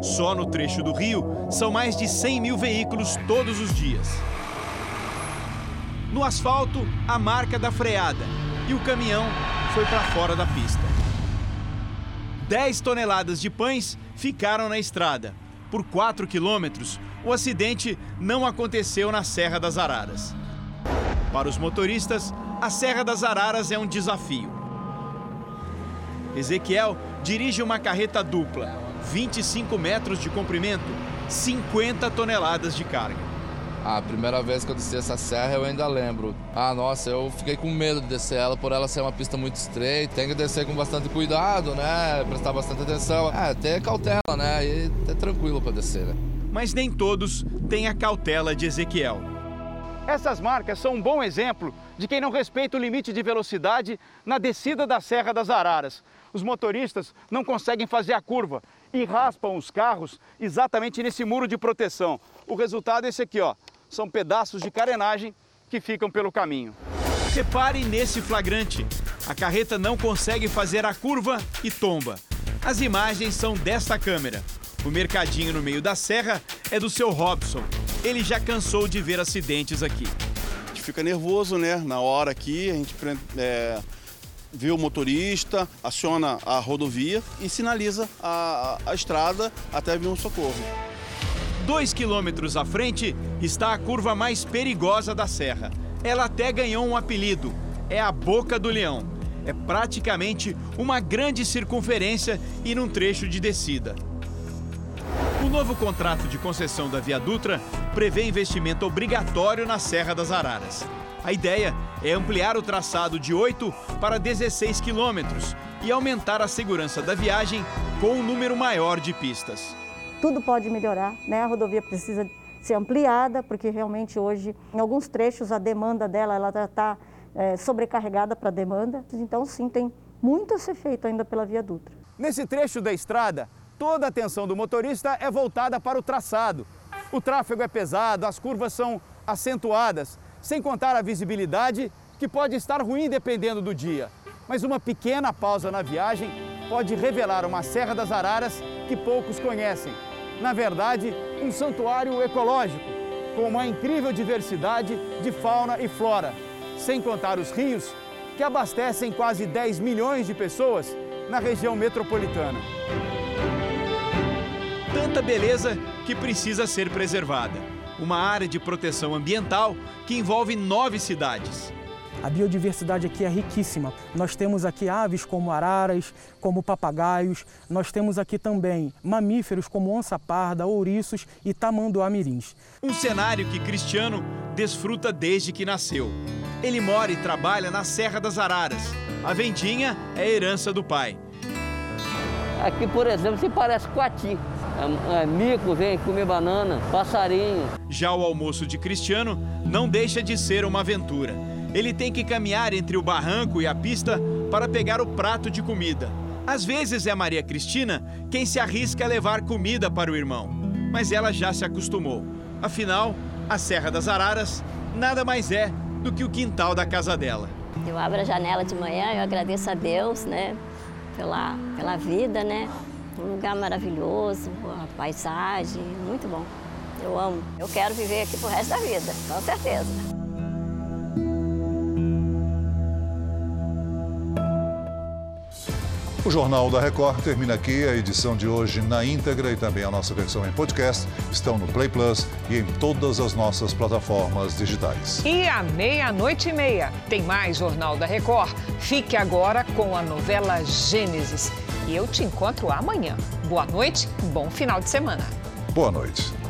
Só no trecho do Rio são mais de 100 mil veículos todos os dias. No asfalto, a marca da freada e o caminhão foi para fora da pista. 10 toneladas de pães ficaram na estrada. Por 4 quilômetros, o acidente não aconteceu na Serra das Araras. Para os motoristas, a Serra das Araras é um desafio. Ezequiel dirige uma carreta dupla, 25 metros de comprimento, 50 toneladas de carga. A primeira vez que eu desci essa serra eu ainda lembro. Ah, nossa, eu fiquei com medo de descer ela por ela ser uma pista muito estreita. Tem que descer com bastante cuidado, né? Prestar bastante atenção. É, ter cautela, né? E ter tranquilo para descer, né? Mas nem todos têm a cautela de Ezequiel. Essas marcas são um bom exemplo de quem não respeita o limite de velocidade na descida da Serra das Araras. Os motoristas não conseguem fazer a curva e raspam os carros exatamente nesse muro de proteção. O resultado é esse aqui, ó. São pedaços de carenagem que ficam pelo caminho. Repare nesse flagrante. A carreta não consegue fazer a curva e tomba. As imagens são desta câmera. O mercadinho no meio da serra é do seu Robson. Ele já cansou de ver acidentes aqui. Gente fica nervoso, né? Na hora aqui, a gente é, vê o motorista, aciona a rodovia e sinaliza a, a, a estrada até vir um socorro. Dois quilômetros à frente está a curva mais perigosa da serra. Ela até ganhou um apelido: é a Boca do Leão. É praticamente uma grande circunferência e num trecho de descida. O novo contrato de concessão da Via Dutra prevê investimento obrigatório na Serra das Araras. A ideia é ampliar o traçado de 8 para 16 quilômetros e aumentar a segurança da viagem com um número maior de pistas. Tudo pode melhorar, né? A rodovia precisa ser ampliada, porque realmente hoje, em alguns trechos, a demanda dela ela está é, sobrecarregada para a demanda. Então, sim, tem muito a ser feito ainda pela Via Dutra. Nesse trecho da estrada, toda a atenção do motorista é voltada para o traçado. O tráfego é pesado, as curvas são acentuadas, sem contar a visibilidade, que pode estar ruim dependendo do dia. Mas uma pequena pausa na viagem pode revelar uma Serra das Araras que poucos conhecem. na verdade, um santuário ecológico, com uma incrível diversidade de fauna e flora, sem contar os rios que abastecem quase 10 milhões de pessoas na região metropolitana. Tanta beleza que precisa ser preservada. Uma área de proteção ambiental que envolve nove cidades. A biodiversidade aqui é riquíssima. Nós temos aqui aves como araras, como papagaios. Nós temos aqui também mamíferos como onça parda, ouriços e tamanduá-mirins. Um cenário que Cristiano desfruta desde que nasceu. Ele mora e trabalha na Serra das Araras. A vendinha é herança do pai. Aqui, por exemplo, se parece coati. É, é, mico vem comer banana, passarinho. Já o almoço de Cristiano não deixa de ser uma aventura. Ele tem que caminhar entre o barranco e a pista para pegar o prato de comida. Às vezes é Maria Cristina quem se arrisca a levar comida para o irmão, mas ela já se acostumou. Afinal, a Serra das Araras nada mais é do que o quintal da casa dela. Eu abro a janela de manhã, eu agradeço a Deus, né, pela, pela vida, né, um lugar maravilhoso, a paisagem, muito bom. Eu amo. Eu quero viver aqui pro resto da vida, com certeza. O Jornal da Record termina aqui. A edição de hoje na íntegra e também a nossa versão em podcast estão no Play Plus e em todas as nossas plataformas digitais. E à meia-noite e meia tem mais Jornal da Record. Fique agora com a novela Gênesis. E eu te encontro amanhã. Boa noite, bom final de semana. Boa noite.